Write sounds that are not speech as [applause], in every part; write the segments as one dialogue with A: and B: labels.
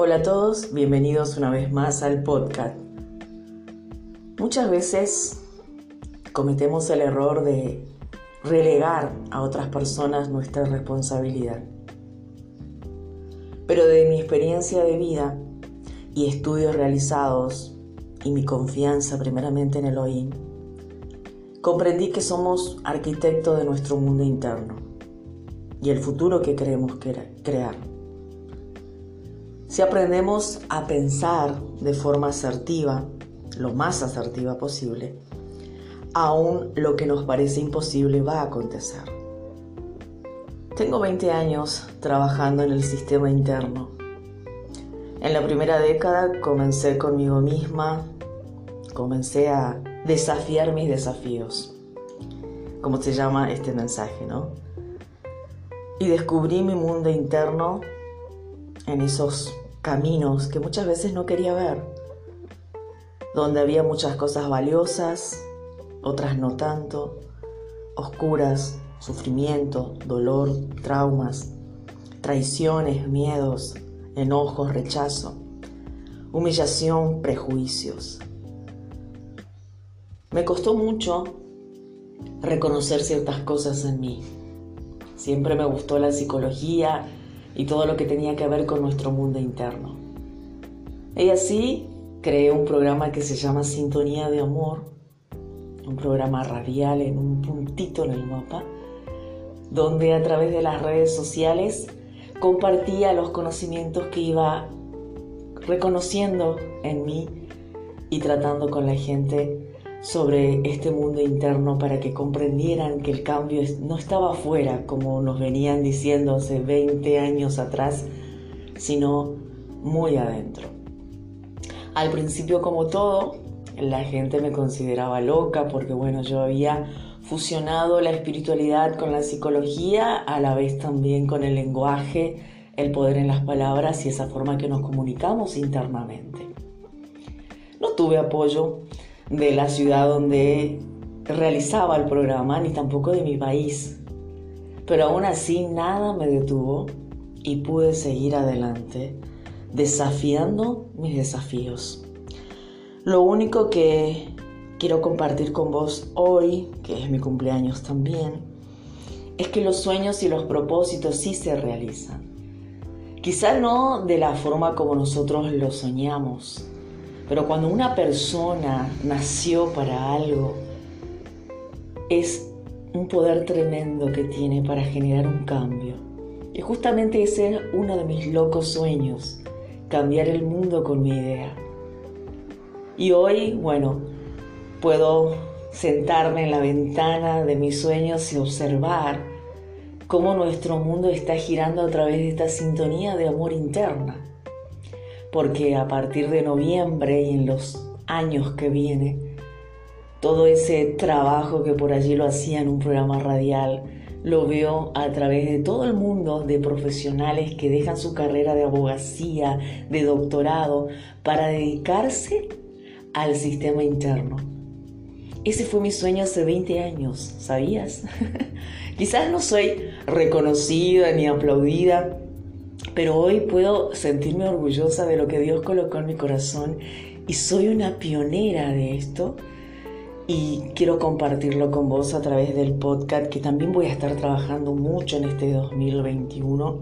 A: Hola a todos, bienvenidos una vez más al podcast. Muchas veces cometemos el error de relegar a otras personas nuestra responsabilidad. Pero de mi experiencia de vida y estudios realizados y mi confianza primeramente en Elohim, comprendí que somos arquitectos de nuestro mundo interno y el futuro que queremos crear. Si aprendemos a pensar de forma asertiva, lo más asertiva posible, aún lo que nos parece imposible va a acontecer. Tengo 20 años trabajando en el sistema interno. En la primera década comencé conmigo misma, comencé a desafiar mis desafíos, como se llama este mensaje, ¿no? Y descubrí mi mundo interno en esos caminos que muchas veces no quería ver, donde había muchas cosas valiosas, otras no tanto, oscuras, sufrimiento, dolor, traumas, traiciones, miedos, enojos, rechazo, humillación, prejuicios. Me costó mucho reconocer ciertas cosas en mí. Siempre me gustó la psicología y todo lo que tenía que ver con nuestro mundo interno. Y así creé un programa que se llama Sintonía de Amor, un programa radial en un puntito en el mapa, donde a través de las redes sociales compartía los conocimientos que iba reconociendo en mí y tratando con la gente sobre este mundo interno para que comprendieran que el cambio no estaba afuera, como nos venían diciendo hace 20 años atrás, sino muy adentro. Al principio, como todo, la gente me consideraba loca porque, bueno, yo había fusionado la espiritualidad con la psicología, a la vez también con el lenguaje, el poder en las palabras y esa forma que nos comunicamos internamente. No tuve apoyo de la ciudad donde realizaba el programa, ni tampoco de mi país. Pero aún así nada me detuvo y pude seguir adelante, desafiando mis desafíos. Lo único que quiero compartir con vos hoy, que es mi cumpleaños también, es que los sueños y los propósitos sí se realizan. Quizá no de la forma como nosotros lo soñamos, pero cuando una persona nació para algo, es un poder tremendo que tiene para generar un cambio. Y justamente ese es uno de mis locos sueños, cambiar el mundo con mi idea. Y hoy, bueno, puedo sentarme en la ventana de mis sueños y observar cómo nuestro mundo está girando a través de esta sintonía de amor interna porque a partir de noviembre y en los años que vienen, todo ese trabajo que por allí lo hacía en un programa radial, lo veo a través de todo el mundo de profesionales que dejan su carrera de abogacía, de doctorado, para dedicarse al sistema interno. Ese fue mi sueño hace 20 años, ¿sabías? [laughs] Quizás no soy reconocida ni aplaudida, pero hoy puedo sentirme orgullosa de lo que Dios colocó en mi corazón y soy una pionera de esto y quiero compartirlo con vos a través del podcast que también voy a estar trabajando mucho en este 2021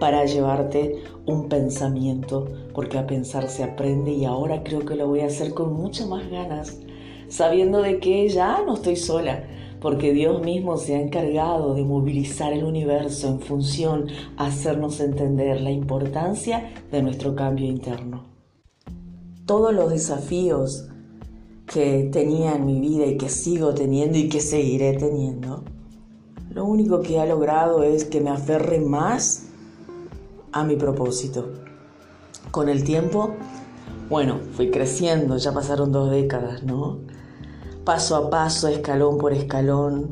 A: para llevarte un pensamiento, porque a pensar se aprende y ahora creo que lo voy a hacer con muchas más ganas, sabiendo de que ya no estoy sola, porque Dios mismo se ha encargado de movilizar el universo en función a hacernos entender la importancia de nuestro cambio interno. Todos los desafíos que tenía en mi vida y que sigo teniendo y que seguiré teniendo, lo único que ha logrado es que me aferre más a mi propósito. Con el tiempo, bueno, fui creciendo, ya pasaron dos décadas, ¿no? Paso a paso, escalón por escalón.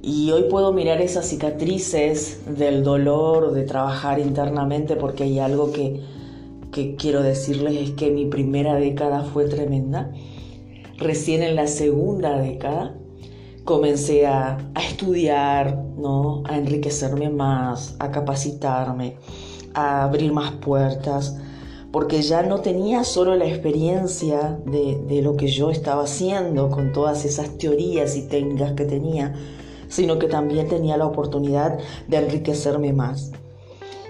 A: Y hoy puedo mirar esas cicatrices del dolor, de trabajar internamente, porque hay algo que, quiero decirles, es que mi primera década fue tremenda. Recién en la segunda década comencé a, a estudiar, ¿no? a enriquecerme más, a capacitarme, a abrir más puertas, porque ya no tenía solo la experiencia de, lo que yo estaba haciendo con todas esas teorías y técnicas que tenía, sino que también tenía la oportunidad de enriquecerme más.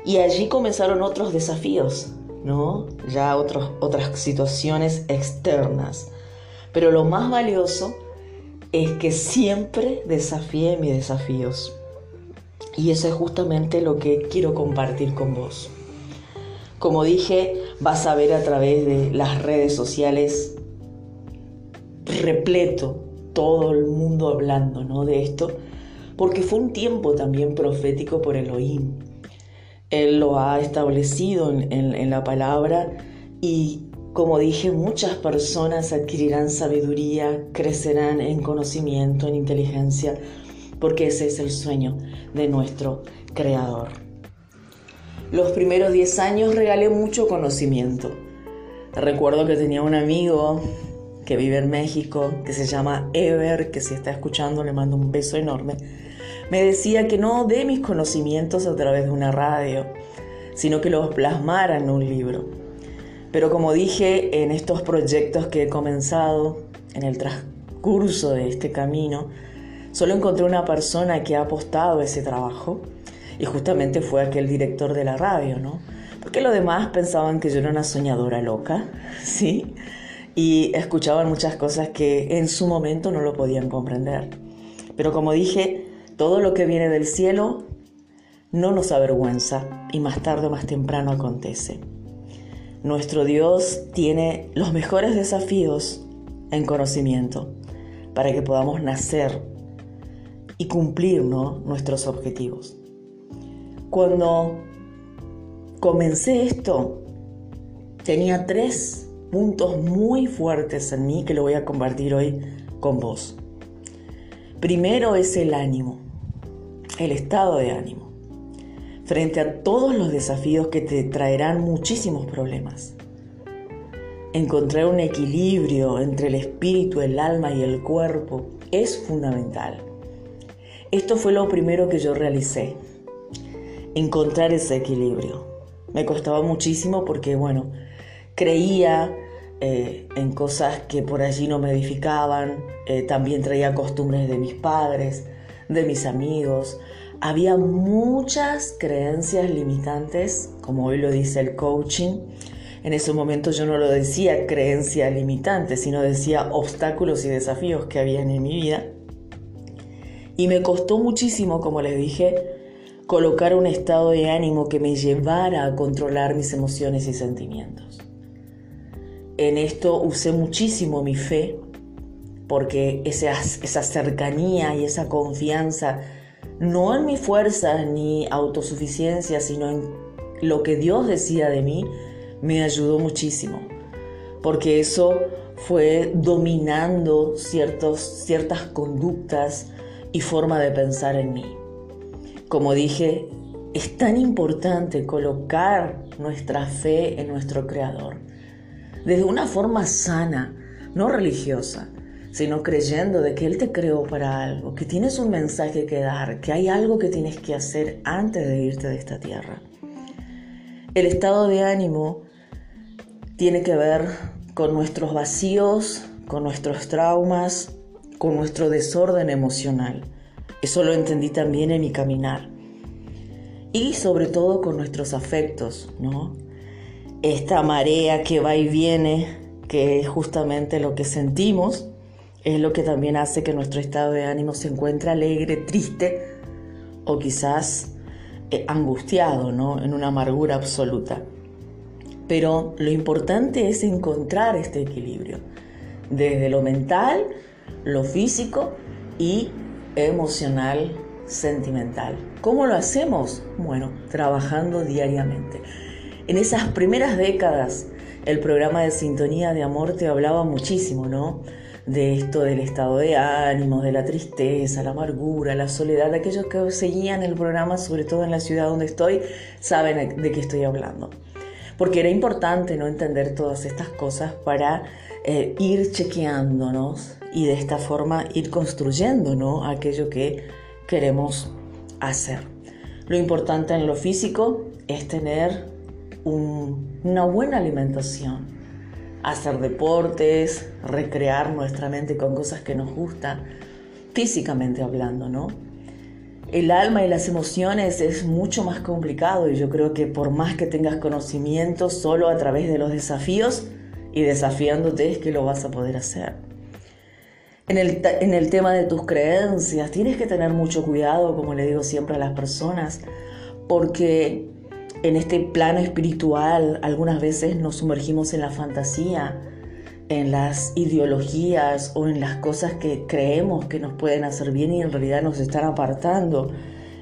A: Y allí comenzaron otros desafíos, ¿no? Ya otros, otras situaciones externas. Pero lo más valioso es que siempre desafié mis desafíos. Y eso es justamente lo que quiero compartir con vos. Como dije, vas a ver a través de las redes sociales repleto todo el mundo hablando ¿no? de esto, porque fue un tiempo también profético por Elohim. Él lo ha establecido en, en la palabra y como dije, muchas personas adquirirán sabiduría, crecerán en conocimiento, en inteligencia, porque ese es el sueño de nuestro Creador. Los primeros 10 años regalé mucho conocimiento. Recuerdo que tenía un amigo que vive en México, que se llama Ever, que si está escuchando le mando un beso enorme. Me decía que no dé mis conocimientos a través de una radio, sino que los plasmara en un libro. Pero como dije, en estos proyectos que he comenzado, en el transcurso de este camino, solo encontré una persona que ha apostado ese trabajo y justamente fue aquel director de la radio, ¿no? Porque los demás pensaban que yo era una soñadora loca, [laughs] ¿sí? Y escuchaban muchas cosas que en su momento no lo podían comprender. Pero como dije, todo lo que viene del cielo no nos avergüenza y más tarde o más temprano acontece. Nuestro Dios tiene los mejores desafíos en conocimiento para que podamos nacer y cumplir nuestros objetivos. Cuando comencé esto, tenía tres puntos muy fuertes en mí que lo voy a compartir hoy con vos. Primero es el ánimo, el estado de ánimo frente a todos los desafíos que te traerán muchísimos problemas. Encontrar un equilibrio entre el espíritu, el alma y el cuerpo es fundamental. Esto fue lo primero que yo realicé, encontrar ese equilibrio. Me costaba muchísimo porque, bueno, creía eh, en cosas que por allí no me edificaban, eh, también traía costumbres de mis padres, de mis amigos, había muchas creencias limitantes, como hoy lo dice el coaching. En ese momento yo no lo decía creencia limitante, sino decía obstáculos y desafíos que había en mi vida. Y me costó muchísimo, como les dije, colocar un estado de ánimo que me llevara a controlar mis emociones y sentimientos. En esto usé muchísimo mi fe, porque esa, esa cercanía y esa confianza no en mi fuerza ni autosuficiencia, sino en lo que Dios decía de mí, me ayudó muchísimo, porque eso fue dominando ciertos, ciertas conductas y forma de pensar en mí. Como dije, es tan importante colocar nuestra fe en nuestro Creador, desde una forma sana, no religiosa, sino creyendo de que Él te creó para algo, que tienes un mensaje que dar, que hay algo que tienes que hacer antes de irte de esta tierra. El estado de ánimo tiene que ver con nuestros vacíos, con nuestros traumas, con nuestro desorden emocional. Eso lo entendí también en mi caminar. Y sobre todo con nuestros afectos, ¿no? Esta marea que va y viene, que es justamente lo que sentimos, es lo que también hace que nuestro estado de ánimo se encuentre alegre, triste o quizás eh, angustiado, ¿no? En una amargura absoluta. Pero lo importante es encontrar este equilibrio, desde lo mental, lo físico y emocional, sentimental. ¿Cómo lo hacemos? Bueno, trabajando diariamente. En esas primeras décadas, el programa de Sintonía de Amor te hablaba muchísimo, ¿no? de esto del estado de ánimo, de la tristeza, la amargura, la soledad. Aquellos que seguían el programa, sobre todo en la ciudad donde estoy, saben de qué estoy hablando. Porque era importante no entender todas estas cosas para eh, ir chequeándonos y de esta forma ir construyendo aquello que queremos hacer. Lo importante en lo físico es tener una buena alimentación, hacer deportes, recrear nuestra mente con cosas que nos gustan, físicamente hablando, ¿no? El alma y las emociones es mucho más complicado y yo creo que por más que tengas conocimiento, solo a través de los desafíos y desafiándote es que lo vas a poder hacer. En el, en el tema de tus creencias, tienes que tener mucho cuidado, como le digo siempre a las personas, porque en este plano espiritual algunas veces nos sumergimos en la fantasía, en las ideologías o en las cosas que creemos que nos pueden hacer bien y en realidad nos están apartando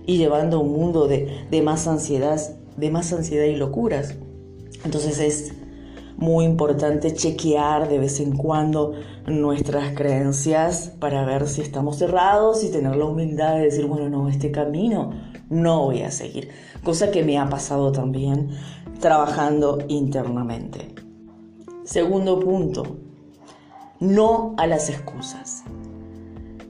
A: y llevando a un mundo de, de más ansiedad, de más ansiedad y locuras. Entonces es muy importante chequear de vez en cuando nuestras creencias para ver si estamos cerrados y tener la humildad de decir, bueno, no, este camino no voy a seguir. Cosa que me ha pasado también trabajando internamente. Segundo punto, no a las excusas.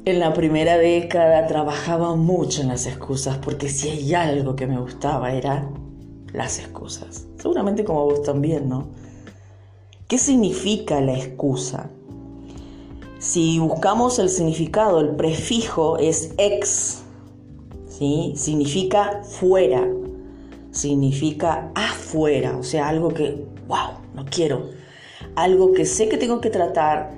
A: En la primera década trabajaba mucho en las excusas porque si hay algo que me gustaba era las excusas. Seguramente como vos también, ¿no? ¿Qué significa la excusa? Si buscamos el significado, el prefijo es ex, ¿sí? Significa fuera, significa afuera, o sea, algo que, wow, no quiero, algo que sé que tengo que tratar,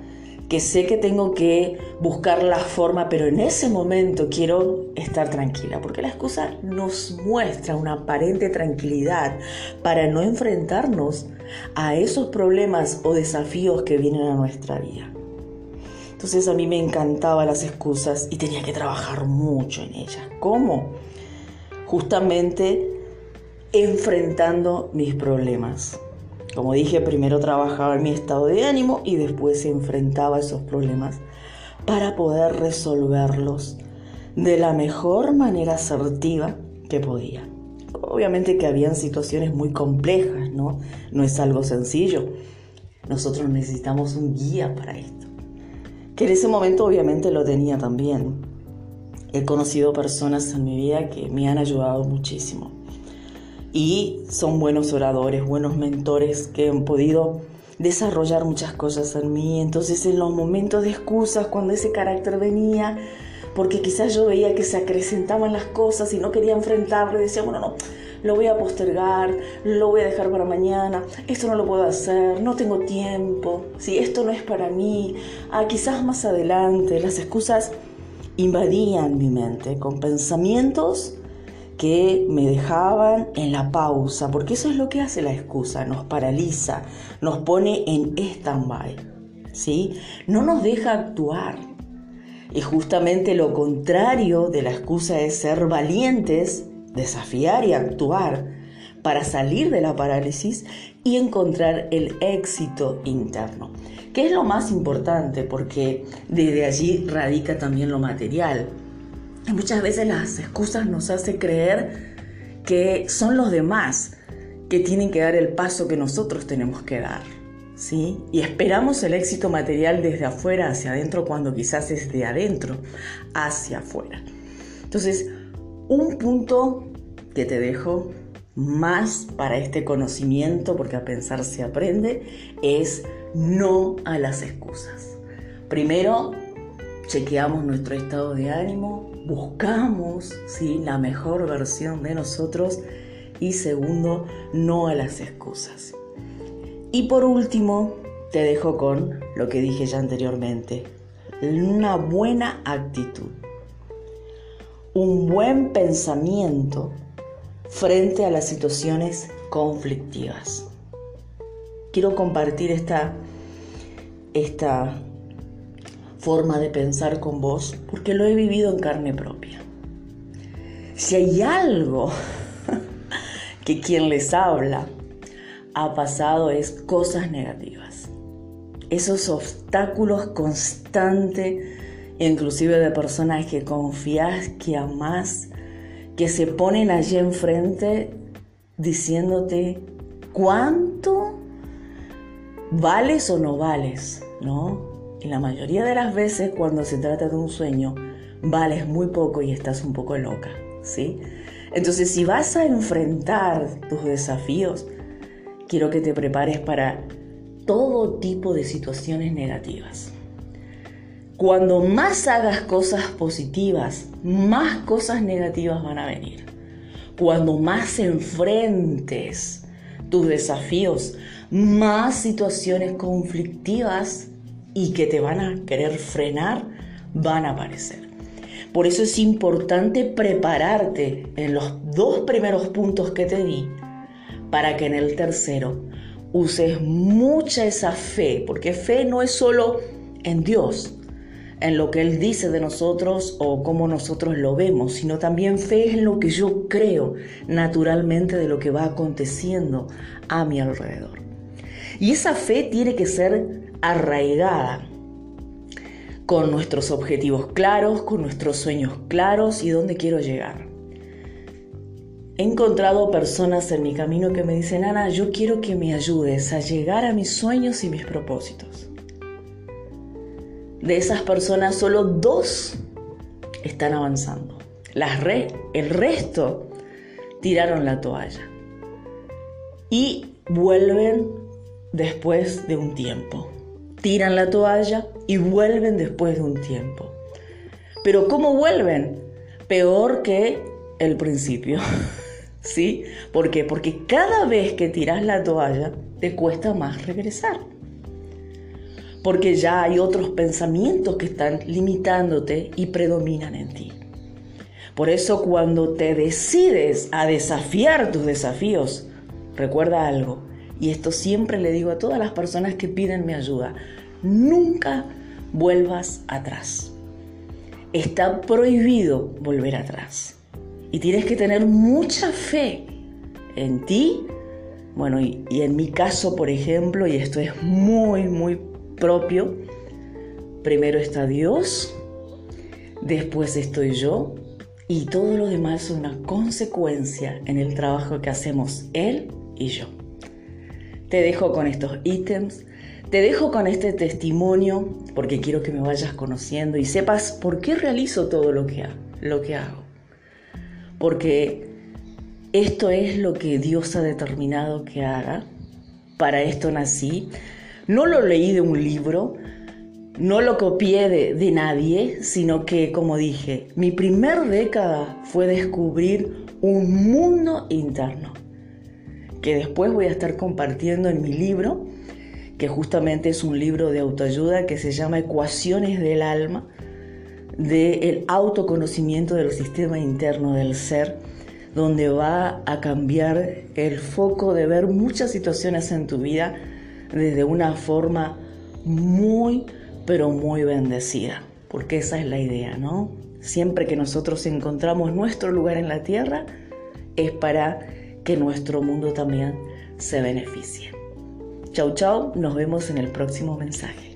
A: que sé que tengo que buscar la forma, pero en ese momento quiero estar tranquila, porque la excusa nos muestra una aparente tranquilidad para no enfrentarnos a esos problemas o desafíos que vienen a nuestra vida. Entonces a mí me encantaban las excusas y tenía que trabajar mucho en ellas. ¿Cómo? Justamente enfrentando mis problemas. Como dije, primero trabajaba en mi estado de ánimo y después se enfrentaba a esos problemas para poder resolverlos de la mejor manera asertiva que podía. Obviamente que habían situaciones muy complejas, ¿no? No es algo sencillo. Nosotros necesitamos un guía para esto. Que en ese momento obviamente lo tenía también. He conocido personas en mi vida que me han ayudado muchísimo y son buenos oradores, buenos mentores que han podido desarrollar muchas cosas en mí. Entonces en los momentos de excusas, cuando ese carácter venía, porque quizás yo veía que se acrecentaban las cosas y no quería enfrentarlo, decía, bueno, no, lo voy a postergar, lo voy a dejar para mañana, esto no lo puedo hacer, no tengo tiempo, si esto no es para mí, ah, quizás más adelante, las excusas invadían mi mente con pensamientos que me dejaban en la pausa, porque eso es lo que hace la excusa, nos paraliza, nos pone en stand-by, ¿sí? No nos deja actuar. Y justamente lo contrario de la excusa es ser valientes, desafiar y actuar para salir de la parálisis y encontrar el éxito interno, que es lo más importante porque desde allí radica también lo material muchas veces las excusas nos hacen creer que son los demás que tienen que dar el paso que nosotros tenemos que dar. ¿Sí? Y esperamos el éxito material desde afuera hacia adentro cuando quizás es de adentro hacia afuera. Entonces, un punto que te dejo más para este conocimiento, porque a pensar se aprende, es no a las excusas. Primero, chequeamos nuestro estado de ánimo, buscamos ¿sí? la mejor versión de nosotros y segundo, no a las excusas. Y por último, te dejo con lo que dije ya anteriormente, una buena actitud, un buen pensamiento frente a las situaciones conflictivas. Quiero compartir esta, esta forma de pensar con vos porque lo he vivido en carne propia. Si hay algo [laughs] que quien les habla ha pasado es cosas negativas. Esos obstáculos constantes, inclusive de personas que confías, que amás, que se ponen allí enfrente diciéndote cuánto vales o no vales, ¿no? La mayoría de las veces cuando se trata de un sueño, vales muy poco y estás un poco loca, ¿sí? Entonces, si vas a enfrentar tus desafíos, quiero que te prepares para todo tipo de situaciones negativas. Cuando más hagas cosas positivas, más cosas negativas van a venir. Cuando más enfrentes tus desafíos, más situaciones conflictivas y que te van a querer frenar van a aparecer. Por eso es importante prepararte en los dos primeros puntos que te di para que en el tercero uses mucha esa fe, porque fe no es solo en Dios, en lo que Él dice de nosotros o cómo nosotros lo vemos, sino también fe en lo que yo creo naturalmente de lo que va aconteciendo a mi alrededor. Y esa fe tiene que ser arraigada con nuestros objetivos claros, con nuestros sueños claros y dónde quiero llegar. He encontrado personas en mi camino que me dicen, Ana, yo quiero que me ayudes a llegar a mis sueños y mis propósitos. De esas personas, solo dos están avanzando. Las el resto tiraron la toalla. Y vuelven después de un tiempo tiran la toalla y vuelven después de un tiempo. Pero ¿cómo vuelven? Peor que el principio. [laughs] ¿Sí? ¿Por qué? Porque cada vez que tiras la toalla te cuesta más regresar. Porque ya hay otros pensamientos que están limitándote y predominan en ti. Por eso cuando te decides a desafiar tus desafíos, recuerda algo, y esto siempre le digo a todas las personas que piden mi ayuda, nunca vuelvas atrás. Está prohibido volver atrás. Y tienes que tener mucha fe en ti. Bueno, y, en mi caso, por ejemplo, y esto es muy, muy propio, primero está Dios, después estoy yo, y todo lo demás es una consecuencia en el trabajo que hacemos Él y yo. Te dejo con estos ítems, te dejo con este testimonio porque quiero que me vayas conociendo y sepas por qué realizo todo lo que, lo que hago. Porque esto es lo que Dios ha determinado que haga. Para esto nací. No lo leí de un libro, no lo copié de, de, nadie, sino que, como dije, mi primer década fue descubrir un mundo interno que después voy a estar compartiendo en mi libro, que justamente es un libro de autoayuda que se llama Ecuaciones del Alma, del autoconocimiento del sistema interno del ser, donde va a cambiar el foco de ver muchas situaciones en tu vida desde una forma muy, pero muy bendecida, porque esa es la idea, ¿no? Siempre que nosotros encontramos nuestro lugar en la tierra, es para que nuestro mundo también se beneficie. Chau chau, nos vemos en el próximo mensaje.